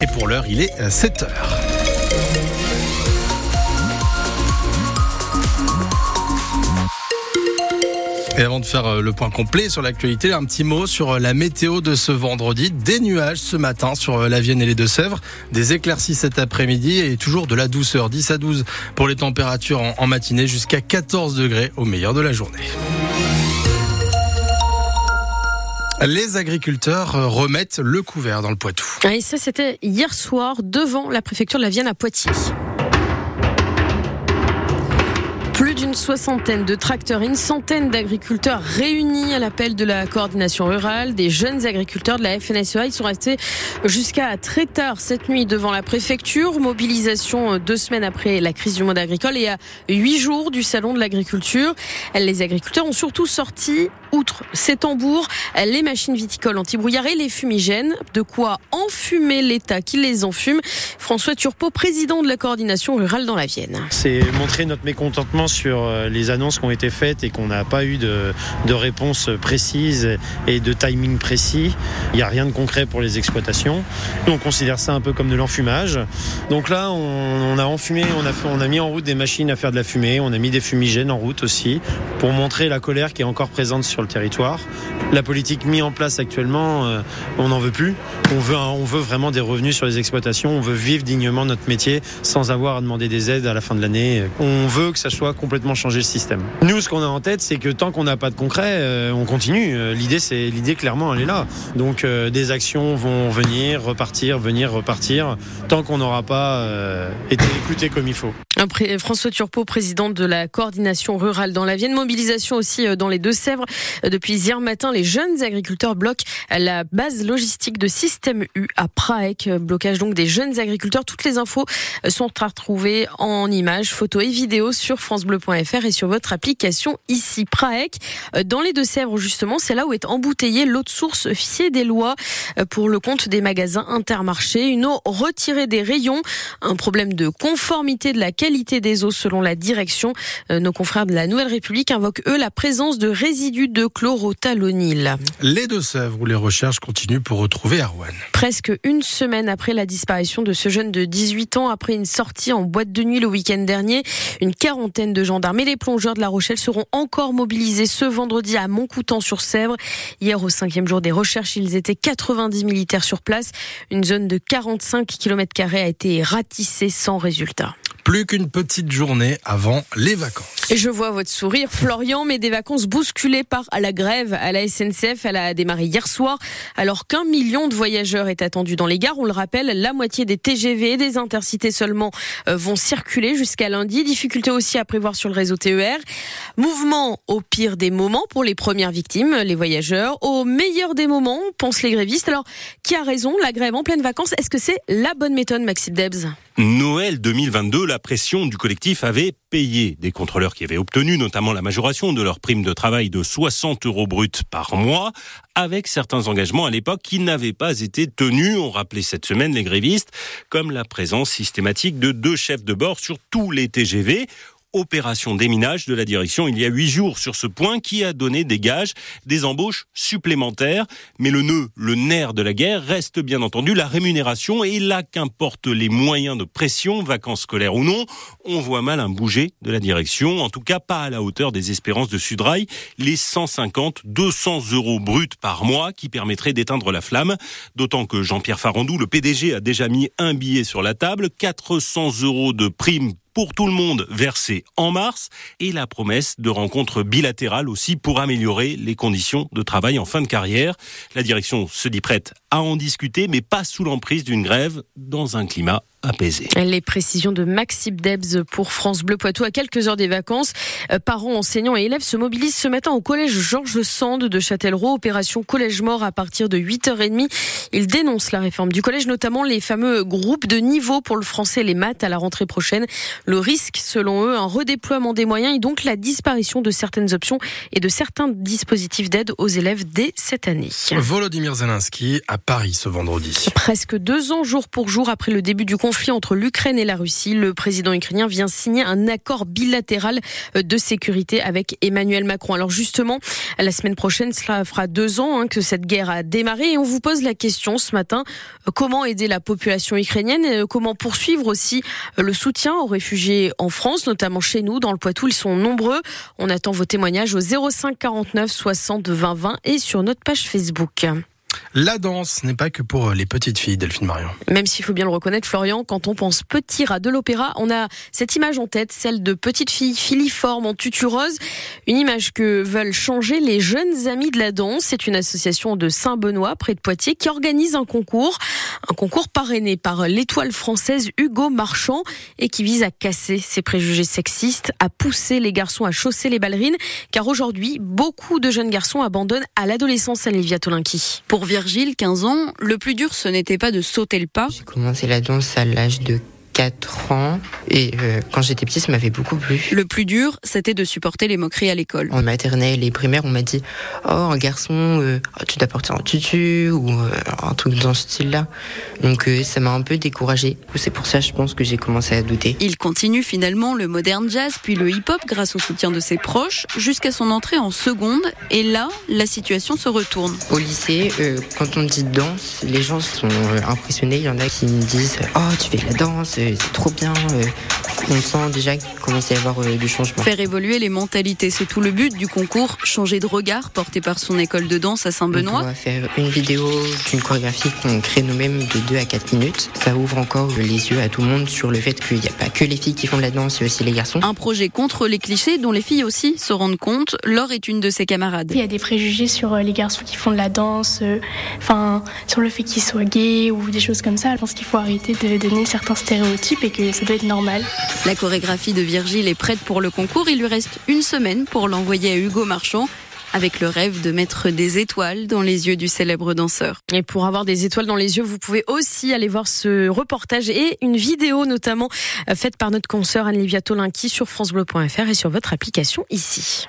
Et pour l'heure, il est 7 heures. Et avant de faire euh, le point complet sur l'actualité, un petit mot sur euh, la météo de ce vendredi. Des nuages ce matin sur euh, la Vienne et les Deux-Sèvres, des éclaircies cet après-midi et toujours de la douceur. 10 à 12 pour les températures en matinée jusqu'à 14 degrés au meilleur de la journée. Les agriculteurs remettent le couvert dans le Poitou. Et ça, c'était hier soir devant la préfecture de la Vienne à Poitiers. D'une soixantaine de tracteurs et une centaine d'agriculteurs réunis à l'appel de la coordination rurale, des jeunes agriculteurs de la FNSEA. Ils sont restés jusqu'à très tard cette nuit devant la préfecture. Mobilisation deux semaines après la crise du monde agricole et à huit jours du salon de l'agriculture. Les agriculteurs ont surtout sorti, outre ces tambours, les machines viticoles anti-brouillard et les fumigènes. De quoi enfumer l'État qui les enfume. François Turpot, président de la coordination rurale dans la Vienne. C'est montrer notre mécontentement sur euh, les annonces qui ont été faites et qu'on n'a pas eu de, de, réponse précise et de timing précis. Il n'y a rien de concret pour les exploitations. On considère ça un peu comme de l'enfumage. Donc là, on, a enfumé, on a mis en route des machines à faire de la fumée, on a mis des fumigènes en route aussi pour montrer la colère qui est encore présente sur le territoire. La politique mise en place actuellement, euh, on n'en veut plus. On veut, on veut vraiment des revenus sur les exploitations, on veut vivre dignement notre métier sans avoir à demander des aides à la fin de l'année. On veut que ça soit complètement changer le système. Nous, ce qu'on a en tête, c'est que tant qu'on n'a pas de concret, euh, on continue. Euh, l'idée, c'est l'idée clairement, elle est là. Donc, euh, des actions vont venir, repartir, venir, repartir, tant qu'on n'aura pas été écouté comme il faut. François Turpot, président de la coordination rurale dans la Vienne, mobilisation aussi dans les Deux-Sèvres. Depuis hier matin, les jeunes agriculteurs bloquent la base logistique de Système U à Praec. Blocage donc des jeunes agriculteurs. Toutes les infos sont à retrouver en images, photos et vidéos sur francebleu.fr et sur votre application ici Praec. Dans les Deux-Sèvres, justement, c'est là où est embouteillée l'eau de source fiée des lois pour le compte des magasins intermarchés. Une eau retirée des rayons, un problème de conformité de la qualité des eaux selon la direction. Nos confrères de la Nouvelle République invoquent, eux, la présence de résidus de chlorothalonil. Les Deux-Sèvres où les recherches continuent pour retrouver Arwan. Presque une semaine après la disparition de ce jeune de 18 ans, après une sortie en boîte de nuit le week-end dernier, une quarantaine de et les plongeurs de La Rochelle seront encore mobilisés ce vendredi à Montcoutan-sur-Sèvre. Hier, au cinquième jour des recherches, ils étaient 90 militaires sur place. Une zone de 45 km a été ratissée sans résultat. Plus qu'une petite journée avant les vacances. Et je vois votre sourire, Florian, mais des vacances bousculées par la grève à la SNCF. Elle a démarré hier soir, alors qu'un million de voyageurs est attendu dans les gares. On le rappelle, la moitié des TGV et des intercités seulement vont circuler jusqu'à lundi. Difficulté aussi à prévoir sur le réseau TER. Mouvement au pire des moments pour les premières victimes, les voyageurs. Au meilleur des moments, pensent les grévistes. Alors, qui a raison La grève en pleine vacances, est-ce que c'est la bonne méthode, Maxime Debs? Noël 2022, la pression du collectif avait payé des contrôleurs qui avaient obtenu notamment la majoration de leur prime de travail de 60 euros bruts par mois, avec certains engagements à l'époque qui n'avaient pas été tenus. On rappelait cette semaine les grévistes, comme la présence systématique de deux chefs de bord sur tous les TGV opération déminage de la direction il y a huit jours sur ce point qui a donné des gages, des embauches supplémentaires. Mais le nœud, le nerf de la guerre reste bien entendu la rémunération et là qu'importe les moyens de pression, vacances scolaires ou non, on voit mal un bouger de la direction, en tout cas pas à la hauteur des espérances de Sudrail, les 150, 200 euros bruts par mois qui permettraient d'éteindre la flamme, d'autant que Jean-Pierre Farandou, le PDG, a déjà mis un billet sur la table, 400 euros de prime pour tout le monde versé en mars et la promesse de rencontres bilatérales aussi pour améliorer les conditions de travail en fin de carrière. La direction se dit prête à en discuter, mais pas sous l'emprise d'une grève dans un climat Les précisions de Maxime Debs pour France Bleu Poitou à quelques heures des vacances. Euh, parents, enseignants et élèves se mobilisent ce matin au collège Georges Sand de Châtellerault. Opération collège mort à partir de 8h30. Ils dénoncent la réforme du collège, notamment les fameux groupes de niveau pour le français et les maths à la rentrée prochaine. Le risque, selon eux, un redéploiement des moyens et donc la disparition de certaines options et de certains dispositifs d'aide aux élèves dès cette année. Volodymyr Zelensky à Paris ce vendredi. Presque deux ans jour pour jour après le début du conflit conflit entre l'Ukraine et la Russie. Le président ukrainien vient signer un accord bilatéral de sécurité avec Emmanuel Macron. Alors justement, la semaine prochaine, cela fera deux ans hein, que cette guerre a démarré et on vous pose la question ce matin comment aider la population ukrainienne, comment poursuivre aussi le soutien aux réfugiés en France, notamment chez nous dans le Poitou. Ils sont nombreux. On attend vos témoignages au 05 49 60 20 20 et sur notre page Facebook. La danse n'est pas que pour les petites filles, Delphine Marion. Même s'il faut bien le reconnaître, Florian, quand on pense petit rat de l'opéra, on a cette image en tête, celle de petites filles filiformes en tutu rose. Une image que veulent changer les jeunes amis de la danse. C'est une association de Saint-Benoît, près de Poitiers, qui organise un concours. Un concours parrainé par l'étoile française Hugo Marchand et qui vise à casser ces préjugés sexistes, à pousser les garçons à chausser les ballerines. Car aujourd'hui, beaucoup de jeunes garçons abandonnent à l'adolescence Olivia Tolinki. Virgile, 15 ans, le plus dur, ce n'était pas de sauter le pas. J'ai commencé la danse à l'âge de 4 ans et euh, quand j'étais petit, ça m'avait beaucoup plu. Le plus dur, c'était de supporter les moqueries à l'école. En maternelle et primaire, on m'a dit "Oh, un garçon, euh, oh, tu dois porter un tutu ou euh, un truc dans ce style-là." Donc ça m'a un peu découragée. C'est pour ça, je pense que j'ai commencé à douter. Il continue finalement le modern jazz puis le hip-hop grâce au soutien de ses proches jusqu'à son entrée en seconde et là, la situation se retourne. Au lycée, quand on dit danse, les gens sont impressionnés, il y en a qui me disent "Oh, tu fais de la danse, trop bien. Euh, on sent déjà qu'il commence à y avoir euh, du changement. Faire évoluer les mentalités, c'est tout le but du concours. Changer de regard porté par son école de danse à Saint-Benoît. On va faire une vidéo d'une chorégraphie qu'on crée nous-mêmes de 2 à 4 minutes. Ça ouvre encore les yeux à tout le monde sur le fait qu'il n'y a pas que les filles qui font de la danse, il y a aussi les garçons. Un projet contre les clichés dont les filles aussi se rendent compte. Laure est une de ses camarades. Il y a des préjugés sur euh, les garçons qui font de la danse, enfin sur le fait qu'ils soient gays ou des choses comme ça. Je pense qu'il faut arrêter de donner certains stéréotypes et que ça doit être normal. La chorégraphie de Virgile est prête pour le concours. Il lui reste une semaine pour l'envoyer à Hugo Marchand avec le rêve de mettre des étoiles dans les yeux du célèbre danseur. Et pour avoir des étoiles dans les yeux, vous pouvez aussi aller voir ce reportage et une vidéo notamment faite par notre consoeur Anne-Livia Tolinki sur francebleu.fr et sur votre application ici.